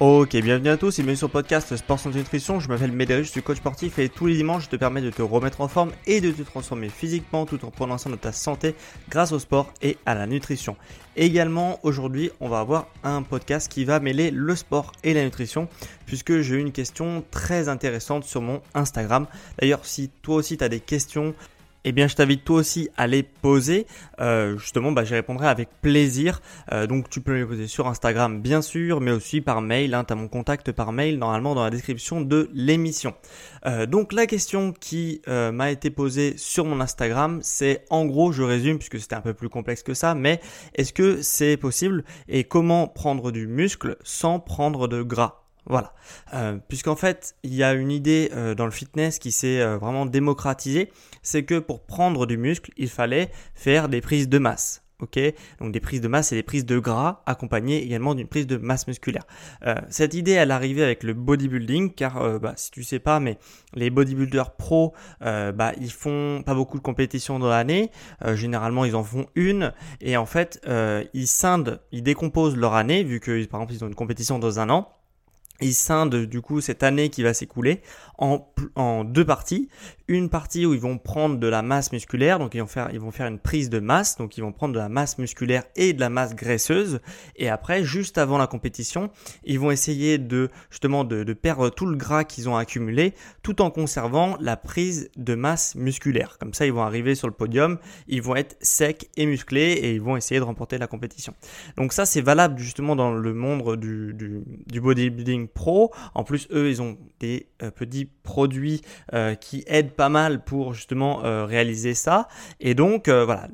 Ok, bienvenue à tous et bienvenue sur le podcast Sport Santé Nutrition. Je m'appelle Médéric, je suis coach sportif et tous les dimanches je te permets de te remettre en forme et de te transformer physiquement tout en prenant soin de ta santé grâce au sport et à la nutrition. Également, aujourd'hui, on va avoir un podcast qui va mêler le sport et la nutrition puisque j'ai eu une question très intéressante sur mon Instagram. D'ailleurs, si toi aussi tu as des questions, eh bien, je t'invite toi aussi à les poser. Euh, justement, bah, j'y répondrai avec plaisir. Euh, donc, tu peux les poser sur Instagram, bien sûr, mais aussi par mail. Hein, tu as mon contact par mail, normalement, dans la description de l'émission. Euh, donc, la question qui m'a été posée sur mon Instagram, c'est en gros, je résume, puisque c'était un peu plus complexe que ça, mais est-ce que c'est possible? Et comment prendre du muscle sans prendre de gras? Voilà. Euh, Puisqu'en fait, il y a une idée euh, dans le fitness qui s'est euh, vraiment démocratisée, c'est que pour prendre du muscle, il fallait faire des prises de masse. Ok, donc des prises de masse et des prises de gras accompagnées également d'une prise de masse musculaire. Euh, cette idée, elle arrivait avec le bodybuilding, car bah, si tu sais pas, mais les bodybuilders pro, bah, ils font pas beaucoup de compétitions dans l'année. généralement, ils en font une, et en fait, ils scindent, ils décomposent leur année, vu que par exemple ils ont une compétition dans un an ils scindent du coup cette année qui va s'écouler en, deux parties. Une partie où ils vont prendre de la masse musculaire, donc ils vont faire ils vont faire une prise de masse, donc ils vont prendre de la masse musculaire et de la masse graisseuse. Et après, juste avant la compétition, ils vont essayer de justement de, de perdre tout le gras qu'ils ont accumulé, tout en conservant la prise de masse musculaire. Comme ça, ils vont arriver sur le podium, ils vont être secs et musclés et ils vont essayer de remporter la compétition. Donc ça, c'est valable justement dans le monde du bodybuilding pro. En plus, eux, ils ont des euh, petits produits euh, qui aident pas mal pour justement euh, réaliser ça. Et donc, voilà,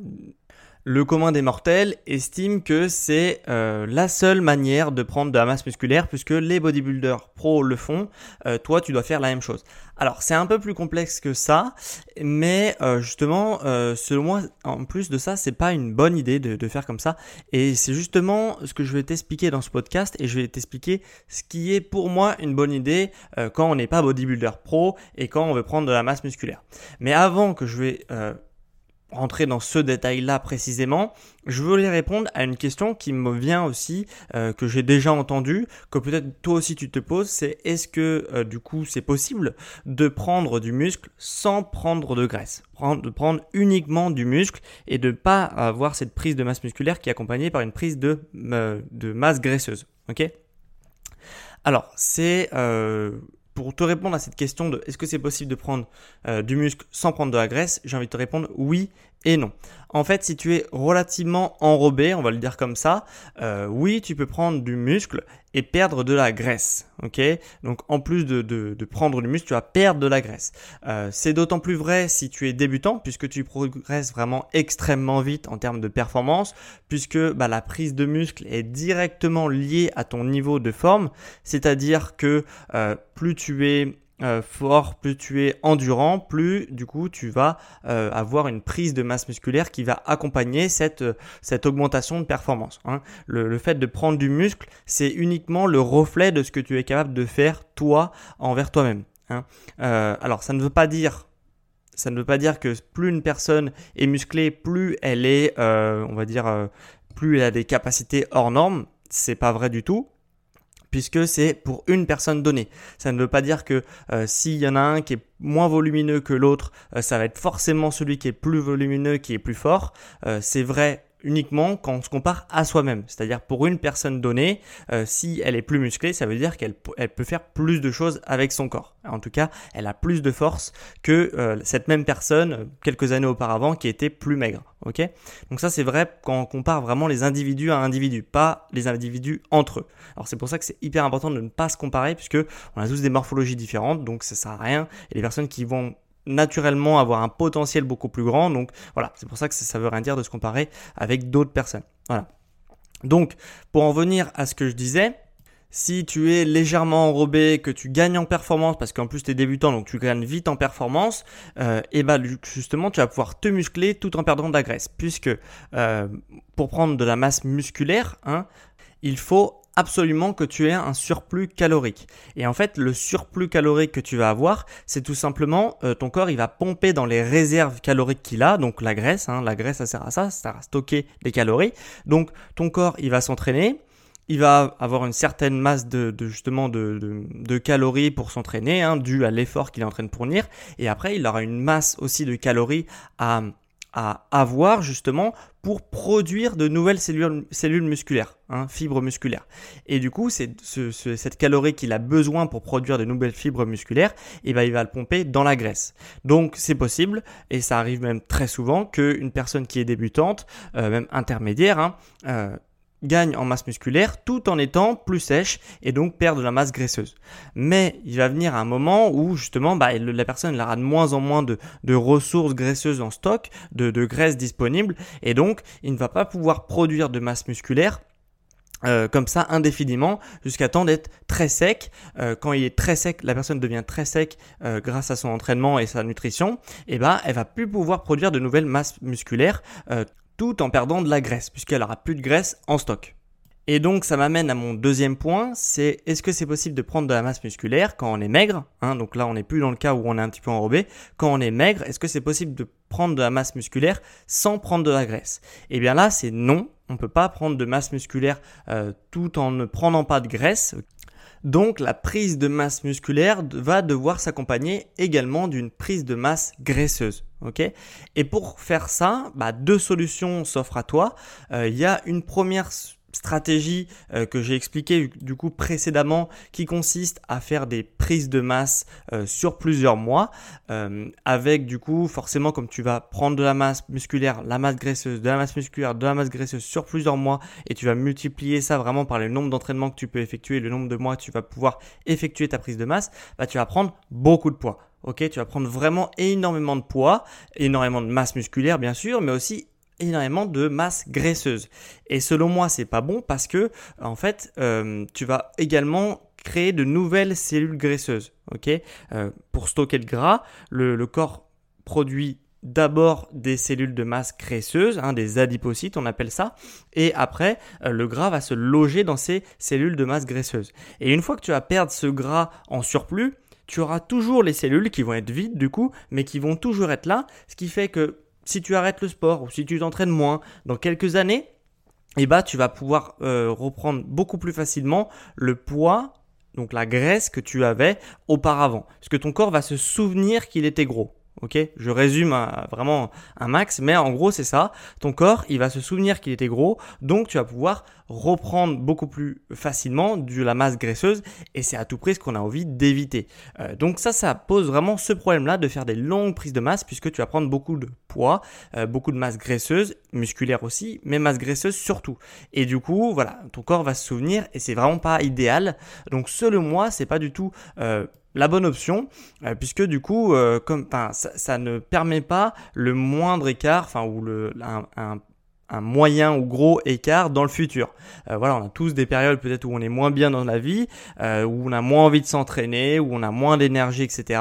le commun des mortels estime que c'est euh, la seule manière de prendre de la masse musculaire puisque les bodybuilders pro le font. Euh, toi, tu dois faire la même chose. Alors, c'est un peu plus complexe que ça, mais euh, justement, selon moi, en plus de ça, c'est pas une bonne idée de, de faire comme ça. Et c'est justement ce que je vais t'expliquer dans ce podcast et je vais t'expliquer ce qui est pour moi une bonne idée quand on n'est pas bodybuilder pro et quand on veut prendre de la masse musculaire. Mais avant que je vais rentrer dans ce détail-là précisément, je voulais répondre à une question qui me vient aussi, euh, que j'ai déjà entendue, que peut-être toi aussi tu te poses, c'est est-ce que euh, du coup c'est possible de prendre du muscle sans prendre de graisse? De prendre uniquement du muscle et de pas avoir cette prise de masse musculaire qui est accompagnée par une prise de, euh, de masse graisseuse. Ok? Alors, c'est pour te répondre à cette question de est-ce que c'est possible de prendre euh, du muscle sans prendre de la graisse, j'ai envie de te répondre oui et non. En fait, si tu es relativement enrobé, on va le dire comme ça, euh, oui, tu peux prendre du muscle et perdre de la graisse. Ok? Donc en plus de, prendre du muscle, tu vas perdre de la graisse. Euh, c'est d'autant plus vrai si tu es débutant, puisque tu progresses vraiment extrêmement vite en termes de performance, puisque bah, la prise de muscle est directement liée à ton niveau de forme. C'est-à-dire que euh, plus tu es euh, fort, plus tu es endurant, plus du coup tu vas euh, avoir une prise de masse musculaire qui va accompagner cette, euh, cette augmentation de performance. Hein. Le, fait de prendre du muscle, c'est uniquement le reflet de ce que tu es capable de faire toi envers toi-même. Hein. alors ça ne veut pas dire ça ne veut pas dire que plus une personne est musclée, plus elle est, on va dire, plus elle a des capacités hors normes. C'est pas vrai du tout puisque c'est pour une personne donnée. Ça ne veut pas dire que euh, s'il y en a un qui est moins volumineux que l'autre, euh, ça va être forcément celui qui est plus volumineux qui est plus fort. Euh, c'est vrai uniquement quand on se compare à soi-même. C'est-à-dire pour une personne donnée, euh, si elle est plus musclée, ça veut dire qu'elle elle peut faire plus de choses avec son corps. En tout cas, elle a plus de force que euh, cette même personne euh, quelques années auparavant qui était plus maigre. Ok? Donc ça c'est vrai quand on compare vraiment les individus à individus, pas les individus entre eux. Alors c'est pour ça que c'est hyper important de ne pas se comparer puisque on a tous des morphologies différentes, donc ça sert à rien. Et les personnes qui vont naturellement avoir un potentiel beaucoup plus grand. Donc voilà, c'est pour ça que ça, veut rien dire de se comparer avec d'autres personnes. Voilà. Donc pour en venir à ce que je disais, si tu es légèrement enrobé, que tu gagnes en performance, parce qu'en plus tu es débutant, donc tu gagnes vite en performance, euh, et bah justement tu vas pouvoir te muscler tout en perdant de la graisse, puisque euh, pour prendre de la masse musculaire, hein, il faut absolument que tu aies un surplus calorique. Et en fait, le surplus calorique que tu vas avoir, c'est tout simplement euh, ton corps, il va pomper dans les réserves caloriques qu'il a, donc la graisse. Hein, la graisse, ça sert à ça, ça sert à stocker des calories. Donc ton corps, il va s'entraîner. Il va avoir une certaine masse de, justement de, de, calories pour s'entraîner, hein, dû à l'effort qu'il est en train de fournir. Et après, il aura une masse aussi de calories à à avoir justement pour produire de nouvelles cellules, cellules musculaires, hein, fibres musculaires. Et du coup, c'est ce, cette calorie qu'il a besoin pour produire de nouvelles fibres musculaires, et eh ben, il va le pomper dans la graisse. Donc c'est possible, et ça arrive même très souvent, qu'une personne qui est débutante, euh, même intermédiaire, hein, euh, gagne en masse musculaire tout en étant plus sèche et donc perd de la masse graisseuse. Mais il va venir un moment où justement bah, la personne aura de moins en moins de, ressources graisseuses en stock, de, graisse disponible et donc il ne va pas pouvoir produire de masse musculaire euh, comme ça indéfiniment jusqu'à temps d'être très sec. Euh, quand il est très sec, la personne devient très sec euh, grâce à son entraînement et sa nutrition. Et ben, elle va plus pouvoir produire de nouvelles masses musculaires tout en perdant de la graisse, puisqu'elle aura plus de graisse en stock. Et donc ça m'amène à mon deuxième point, c'est est-ce que c'est possible de prendre de la masse musculaire quand on est maigre hein, Donc là on n'est plus dans le cas où on est un petit peu enrobé. Quand on est maigre, est-ce que c'est possible de prendre de la masse musculaire sans prendre de la graisse? Eh bien là c'est non, on ne peut pas prendre de masse musculaire euh, tout en ne prenant pas de graisse. Donc la prise de masse musculaire va devoir s'accompagner également d'une prise de masse graisseuse. Et pour faire ça, bah, deux solutions s'offrent à toi. Euh, il y a une première stratégie euh, que j'ai expliqué du coup précédemment qui consiste à faire des prises de masse euh, sur plusieurs mois euh, avec du coup forcément comme tu vas prendre de la masse musculaire, la masse graisseuse, de la masse musculaire, de la masse graisseuse sur plusieurs mois et tu vas multiplier ça vraiment par le nombre d'entraînements que tu peux effectuer, le nombre de mois que tu vas pouvoir effectuer ta prise de masse, bah tu vas prendre beaucoup de poids. Ok, tu vas prendre vraiment énormément de poids, énormément de masse musculaire bien sûr, mais aussi énormément de masse graisseuse. Et selon moi, c'est pas bon parce que en fait, euh, tu vas également créer de nouvelles cellules graisseuses. Ok, euh, pour stocker le gras, le, corps produit d'abord des cellules de masse graisseuse, hein, des adipocytes, on appelle ça, et après, euh, le gras va se loger dans ces cellules de masse graisseuse. Et une fois que tu vas perdre ce gras en surplus, tu auras toujours les cellules qui vont être vides du coup, mais qui vont toujours être là, ce qui fait que si tu arrêtes le sport ou si tu t'entraînes moins, dans quelques années, eh ben, tu vas pouvoir euh, reprendre beaucoup plus facilement le poids, donc la graisse que tu avais auparavant. Parce que ton corps va se souvenir qu'il était gros. Ok, je résume vraiment un max, mais en gros c'est ça. Ton corps, il va se souvenir qu'il était gros, donc tu vas pouvoir reprendre beaucoup plus facilement de la masse graisseuse, et c'est à tout prix ce qu'on a envie d'éviter. Euh, donc ça, ça pose vraiment ce problème-là de faire des longues prises de masse, puisque tu vas prendre beaucoup de poids, euh, beaucoup de masse graisseuse, musculaire aussi, mais masse graisseuse surtout. Et du coup, voilà, ton corps va se souvenir, et c'est vraiment pas idéal. Donc selon moi, c'est pas du tout euh, la bonne option, euh, puisque du coup, euh, comme, ça, ça, ne permet pas le moindre écart, enfin ou le, un, un, un, moyen ou gros écart dans le futur. Euh, voilà, on a tous des périodes peut-être où on est moins bien dans la vie, euh, où on a moins envie de s'entraîner, où on a moins d'énergie, etc.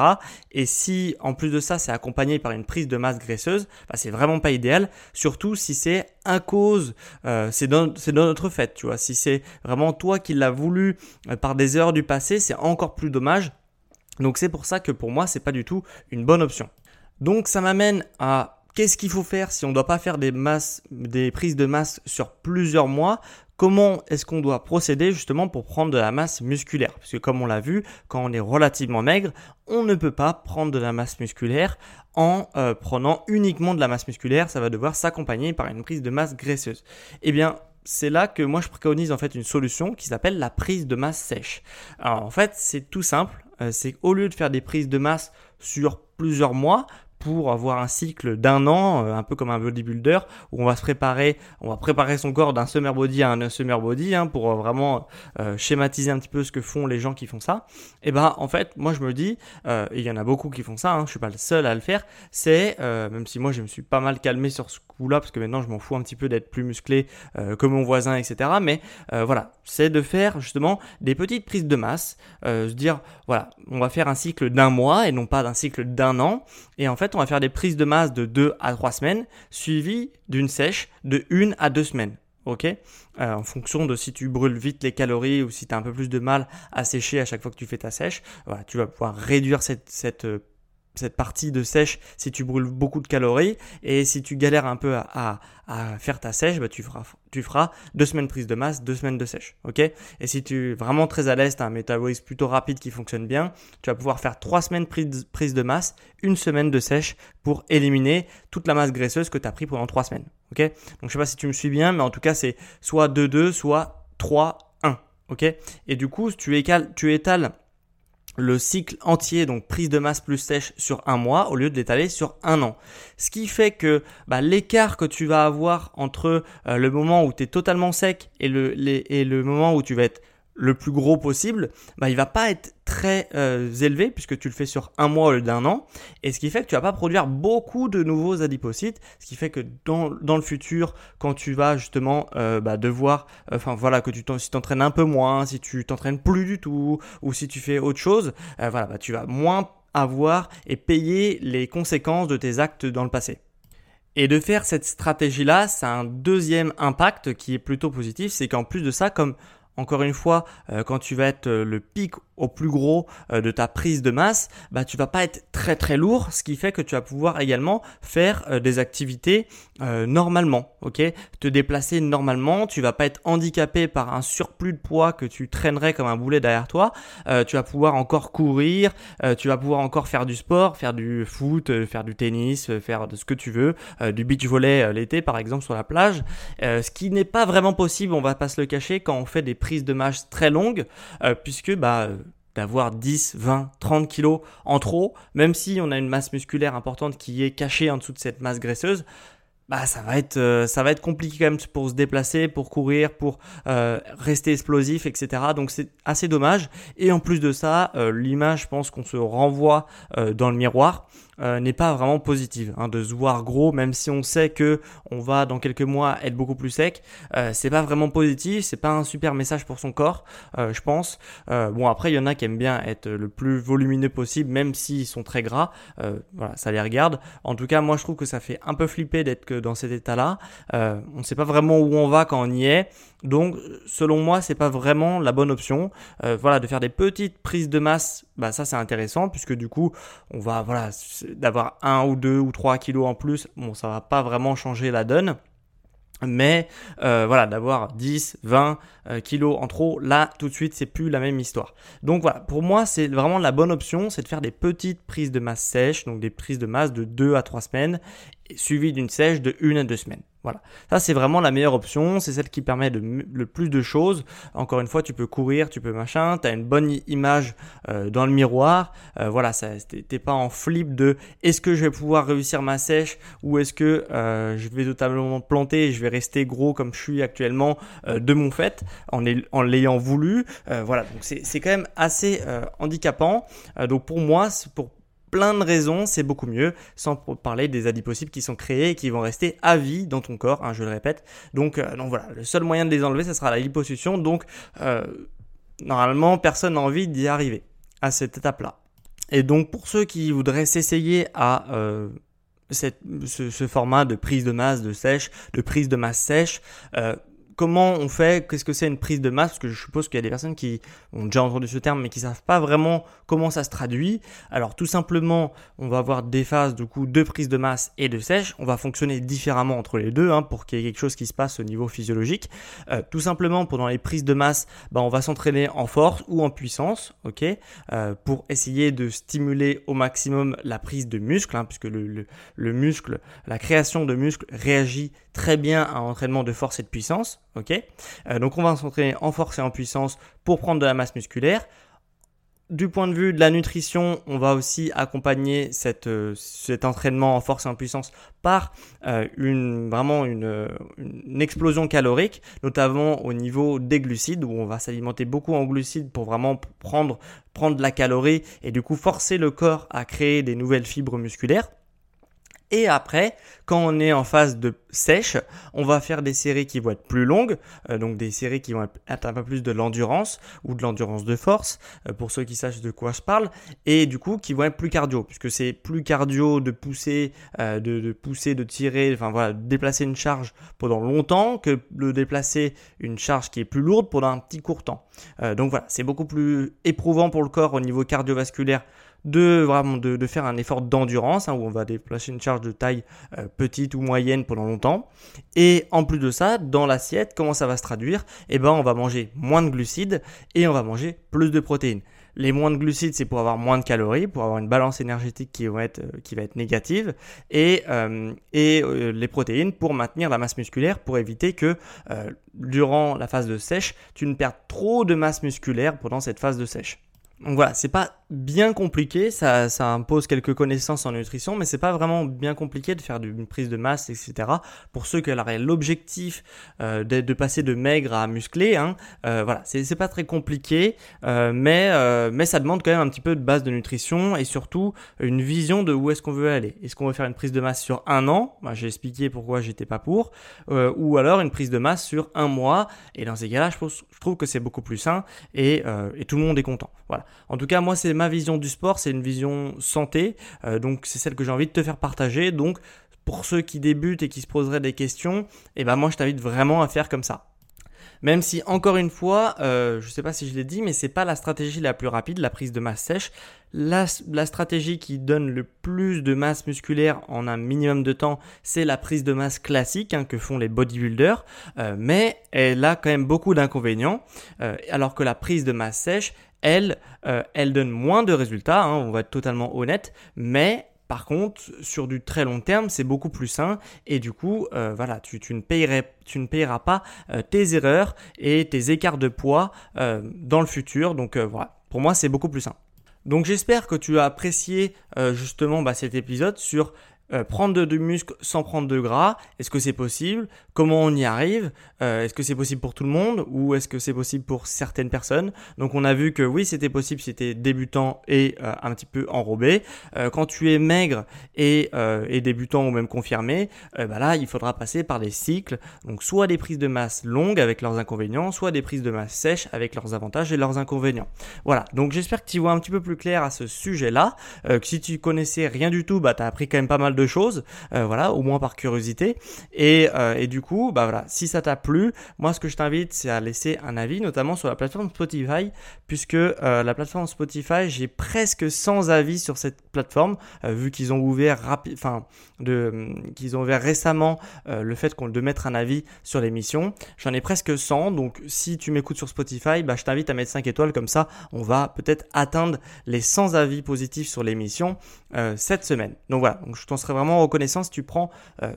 Et si en plus de ça, c'est accompagné par une prise de masse graisseuse, bah, c'est vraiment pas idéal, surtout si c'est à cause, euh, c'est dans, dans, notre fait, tu vois. Si c'est vraiment toi qui l'as voulu par des heures du passé, c'est encore plus dommage donc c'est pour ça que pour moi, c'est pas du tout une bonne option. Donc ça m'amène à qu'est-ce qu'il faut faire si on ne doit pas faire des masses, des prises de masse sur plusieurs mois? Comment est-ce qu'on doit procéder justement pour prendre de la masse musculaire? Parce que comme on l'a vu, quand on est relativement maigre, on ne peut pas prendre de la masse musculaire en euh, prenant uniquement de la masse musculaire, ça va devoir s'accompagner par une prise de masse graisseuse. Eh bien, c'est là que moi je préconise en fait une solution qui s'appelle la prise de masse sèche. Alors en fait, c'est tout simple, euh, c'est au lieu de faire des prises de masse sur plusieurs mois, pour avoir un cycle d'un an, euh, un peu comme un bodybuilder, où on va se préparer, on va préparer son corps d'un summer body à un summer body, hein, pour euh, vraiment euh, schématiser un petit peu ce que font les gens qui font ça. Et ben en fait, moi je me dis, il y en a beaucoup qui font ça, hein, je suis pas le seul à le faire. C'est même si moi je me suis pas mal calmé sur ce coup-là, parce que maintenant je m'en fous un petit peu d'être plus musclé que mon voisin, etc. Mais voilà, c'est de faire justement des petites prises de masse, se dire voilà, on va faire un cycle d'un mois et non pas d'un cycle d'un an. Et en fait on va faire des prises de masse de 2 à 3 semaines, suivies d'une sèche de 1 à 2 semaines. Euh, En fonction de si tu brûles vite les calories ou si tu as un peu plus de mal à sécher à chaque fois que tu fais ta sèche, tu vas pouvoir réduire cette, cette euh, cette partie de sèche si tu brûles beaucoup de calories et si tu galères un peu à, faire ta sèche, bah tu, feras, deux semaines prise de masse, deux semaines de sèche. ok? Et si tu es vraiment très à l'aise, as un métabolisme plutôt rapide qui fonctionne bien, tu vas pouvoir faire trois semaines prise, prise de masse, une semaine de sèche pour éliminer toute la masse graisseuse que tu as pris pendant trois semaines. ok? Donc je sais pas si tu me suis bien, mais en tout cas c'est soit 2-2, soit 3-1. ok? Et du coup, tu tu étales le cycle entier, donc prise de masse plus sèche sur un mois au lieu de l'étaler sur un an. Ce qui fait que bah, l'écart que tu vas avoir entre euh, le moment où tu es totalement sec et le, et le moment où tu vas être le plus gros possible, bah, il va pas être très euh, élevé puisque tu le fais sur un mois au lieu d'un an. Et ce qui fait que tu vas pas produire beaucoup de nouveaux adipocytes. Ce qui fait que dans, le futur, quand tu vas justement euh, bah, devoir, enfin voilà, que tu t'entraînes un peu moins, si tu t'entraînes plus du tout, ou si tu fais autre chose, euh, voilà, bah, tu vas moins avoir et payer les conséquences de tes actes dans le passé. Et de faire cette stratégie-là, ça a un deuxième impact qui est plutôt positif, c'est qu'en plus de ça, comme encore une fois, euh, quand tu vas être euh, le pic au plus gros euh, de ta prise de masse, bah tu vas pas être très très lourd, ce qui fait que tu vas pouvoir également faire des activités normalement, ok? Te déplacer normalement, tu vas pas être handicapé par un surplus de poids que tu traînerais comme un boulet derrière toi. tu vas pouvoir encore courir, tu vas pouvoir encore faire du sport, faire du foot, faire du tennis, faire de ce que tu veux, du beach volley l'été par exemple sur la plage, ce qui n'est pas vraiment possible, on va pas se le cacher quand on fait des prise de masse très longue, euh, puisque bah, euh, d'avoir 10, 20, 30 kilos en trop, même si on a une masse musculaire importante qui est cachée en dessous de cette masse graisseuse, bah ça va être euh, ça va être compliqué quand même pour se déplacer, pour courir, pour rester explosif, etc. Donc c'est assez dommage. Et en plus de ça, l'image, je pense qu'on se renvoie dans le miroir. Euh, n'est pas vraiment positive. Hein, de se voir gros, même si on sait que on va dans quelques mois être beaucoup plus sec, euh, c'est pas vraiment positif, c'est pas un super message pour son corps, euh, je pense. bon après il y en a qui aiment bien être le plus volumineux possible, même s'ils sont très gras. voilà, ça les regarde. En tout cas, moi je trouve que ça fait un peu flipper d'être dans cet état-là. on sait pas vraiment où on va quand on y est. Donc, selon moi, c'est pas vraiment la bonne option. voilà, de faire des petites prises de masse, bah ça c'est intéressant puisque du coup, on va voilà d'avoir un ou deux ou trois kilos en plus, bon, ça va pas vraiment changer la donne. Mais euh, voilà, d'avoir 10, 20 euh, kilos en trop, là tout de suite c'est plus la même histoire. Donc voilà, pour moi c'est vraiment la bonne option, c'est de faire des petites prises de masse sèche, donc des prises de masse de 2 à 3 semaines, suivies d'une sèche de 1 à 2 semaines. Voilà. Ça, c'est vraiment la meilleure option. C'est celle qui permet de, le plus de choses. Encore une fois, tu peux courir, tu peux machin. Tu as une bonne image euh, dans le miroir. Euh, voilà, t'es pas en flip de est-ce que je vais pouvoir réussir ma sèche ou est-ce que euh, je vais totalement planter et je vais rester gros comme je suis actuellement de mon fait en, en l'ayant voulu. voilà, donc c'est quand même assez handicapant. donc pour moi, pour plein de raisons, c'est beaucoup mieux, sans parler des adipocytes qui sont créés et qui vont rester à vie dans ton corps, hein, je le répète. Donc, euh, donc voilà, le seul moyen de les enlever, ce sera la liposuction. Donc euh, normalement, personne n'a envie d'y arriver à cette étape-là. Et donc pour ceux qui voudraient s'essayer à euh, ce, ce, format de prise de masse de sèche, de prise de masse sèche, comment on fait Qu'est-ce que c'est une prise de masse Parce que je suppose qu'il y a des personnes qui ont déjà entendu ce terme mais qui savent pas vraiment comment ça se traduit. Alors tout simplement, on va avoir des phases du coup de prise de masse et de sèche. On va fonctionner différemment entre les deux hein, pour qu'il y ait quelque chose qui se passe au niveau physiologique. Euh, tout simplement, pendant les prises de masse, bah, on va s'entraîner en force ou en puissance, ok, euh, pour essayer de stimuler au maximum la prise de muscle, hein, puisque le, le muscle, la création de muscle réagit très bien à un entraînement de force et de puissance. ok? Euh, donc on va s'entraîner en force et en puissance pour prendre de la masse musculaire. Du point de vue de la nutrition, on va aussi accompagner cette, euh, cet entraînement en force et en puissance par euh, une, vraiment une, une, explosion calorique, notamment au niveau des glucides, où on va s'alimenter beaucoup en glucides pour vraiment prendre, prendre de la calorie et du coup forcer le corps à créer des nouvelles fibres musculaires. Et après, quand on est en phase de sèche, on va faire des séries qui vont être plus longues, euh, donc des séries qui vont être un peu plus de l'endurance ou de l'endurance de force, euh, pour ceux qui sachent de quoi je parle, et du coup qui vont être plus cardio, puisque c'est plus cardio de pousser, euh, de, pousser, de tirer, enfin voilà, de déplacer une charge pendant longtemps que de déplacer une charge qui est plus lourde pendant un petit court temps. donc voilà, c'est beaucoup plus éprouvant pour le corps au niveau cardiovasculaire de vraiment de, faire un effort d'endurance hein, où on va déplacer une charge de taille euh, petite ou moyenne pendant longtemps. Et en plus de ça, dans l'assiette, comment ça va se traduire? Eh ben, on va manger moins de glucides et on va manger plus de protéines. Les moins de glucides, c'est pour avoir moins de calories, pour avoir une balance énergétique qui va être, euh, qui va être négative, et, euh, et les protéines pour maintenir la masse musculaire, pour éviter que durant la phase de sèche, tu ne perdes trop de masse musculaire pendant cette phase de sèche. Donc voilà, c'est pas bien compliqué, ça, impose quelques connaissances en nutrition, mais c'est pas vraiment bien compliqué de faire une prise de masse, etc. Pour ceux qui auraient l'objectif euh, de, passer de maigre à musclé, hein, euh, voilà, c'est pas très compliqué, euh, mais, euh, mais ça demande quand même un petit peu de base de nutrition et surtout une vision de où est-ce qu'on veut aller. Est-ce qu'on veut faire une prise de masse sur un an? Bah, J'ai expliqué pourquoi j'étais pas pour, ou alors une prise de masse sur un mois. Et dans ces cas-là, je, trouve que c'est beaucoup plus sain et, tout le monde est content. En tout cas, moi, c'est vision du sport, c'est une vision santé, euh, donc c'est celle que j'ai envie de te faire partager. Donc, pour ceux qui débutent et qui se poseraient des questions, eh ben moi, je t'invite vraiment à faire comme ça. Même si, encore une fois, euh, je ne sais pas si je l'ai dit, mais c'est pas la stratégie la plus rapide, la prise de masse sèche. La, stratégie qui donne le plus de masse musculaire en un minimum de temps, c'est la prise de masse classique hein, que font les bodybuilders, euh, mais elle a quand même beaucoup d'inconvénients, alors que la prise de masse sèche, elle, euh, elle donne moins de résultats, hein, on va être totalement honnête, mais par contre, sur du très long terme, c'est beaucoup plus sain et du coup, euh, voilà, tu, ne payerais, payeras pas euh, tes erreurs et tes écarts de poids dans le futur. Donc voilà, pour moi, c'est beaucoup plus sain. Donc j'espère que tu as apprécié justement bah, cet épisode sur euh, prendre du muscle sans prendre de gras, est-ce que c'est possible? Comment on y arrive? Euh, Est-ce que c'est possible pour tout le monde ou est-ce que c'est possible pour certaines personnes? Donc on a vu que oui, c'était possible si tu débutant et euh, un petit peu enrobé. quand tu es maigre et, et débutant ou même confirmé, bah là, il faudra passer par des cycles. Donc soit des prises de masse longues avec leurs inconvénients, soit des prises de masse sèches avec leurs avantages et leurs inconvénients. Voilà, donc j'espère que tu vois un petit peu plus clair à ce sujet-là. que si tu connaissais rien du tout, bah tu as appris quand même pas mal de choses, euh, voilà, au moins par curiosité. Et, euh, et du coup, bah voilà, si ça t'a plu, moi ce que je t'invite, c'est à laisser un avis, notamment sur la plateforme Spotify, puisque euh, la plateforme Spotify, j'ai presque 100 avis sur cette plateforme, vu qu'ils ont ouvert rapide, enfin, de, qu'ils ont ouvert récemment le fait qu'on de mettre un avis sur l'émission. J'en ai presque 100, donc si tu m'écoutes sur Spotify, bah, je t'invite à mettre 5 étoiles, comme ça, on va peut-être atteindre les 100 avis positifs sur l'émission cette semaine. Donc voilà, donc je t'en serais vraiment reconnaissant si tu prends euh,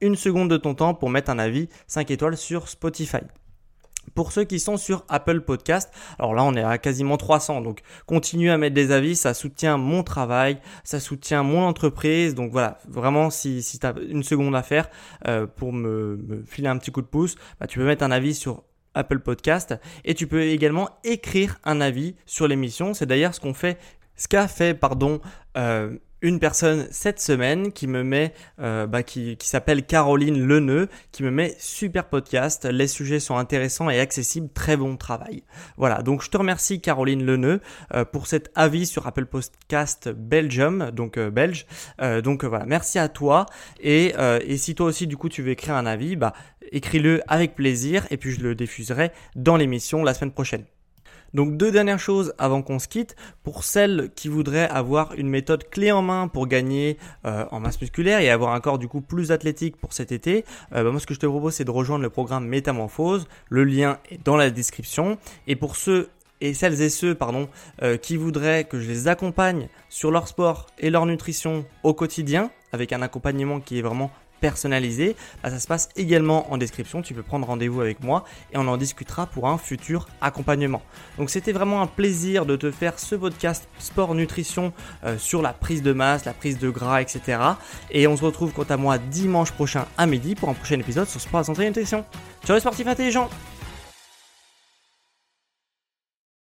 une seconde de ton temps pour mettre un avis 5 étoiles sur Spotify. Pour ceux qui sont sur Apple Podcast, alors là on est à quasiment 300, donc continue à mettre des avis, ça soutient mon travail, ça soutient mon entreprise, donc voilà, vraiment si, tu as une seconde à faire euh, pour me, filer un petit coup de pouce, bah, tu peux mettre un avis sur Apple Podcast et tu peux également écrire un avis sur l'émission, c'est d'ailleurs ce qu'on fait ce qu'a fait pardon, euh, une personne cette semaine qui me met, euh, bah, qui, s'appelle Caroline Leneux, qui me met super podcast. Les sujets sont intéressants et accessibles. Très bon travail. Voilà. Donc je te remercie Caroline Leneux euh, pour cet avis sur Apple Podcast Belgium, donc euh, belge. Euh, donc voilà. Merci à toi. Et, et si toi aussi du coup tu veux écrire un avis, bah écris-le avec plaisir et puis je le diffuserai dans l'émission la semaine prochaine. Donc deux dernières choses avant qu'on se quitte. Pour celles qui voudraient avoir une méthode clé en main pour gagner euh, en masse musculaire et avoir un corps du coup plus athlétique pour cet été, euh, bah, moi ce que je te propose c'est de rejoindre le programme Métamorphose. Le lien est dans la description. Et pour ceux et celles et ceux euh, qui voudraient que je les accompagne sur leur sport et leur nutrition au quotidien avec un accompagnement qui est vraiment personnalisé, bah, ça se passe également en description. Tu peux prendre rendez-vous avec moi et on en discutera pour un futur accompagnement. Donc c'était vraiment un plaisir de te faire ce podcast sport nutrition euh, sur la prise de masse, la prise de gras, etc. Et on se retrouve quant à moi dimanche prochain à midi pour un prochain épisode sur sport santé et nutrition. Ciao les sportifs intelligents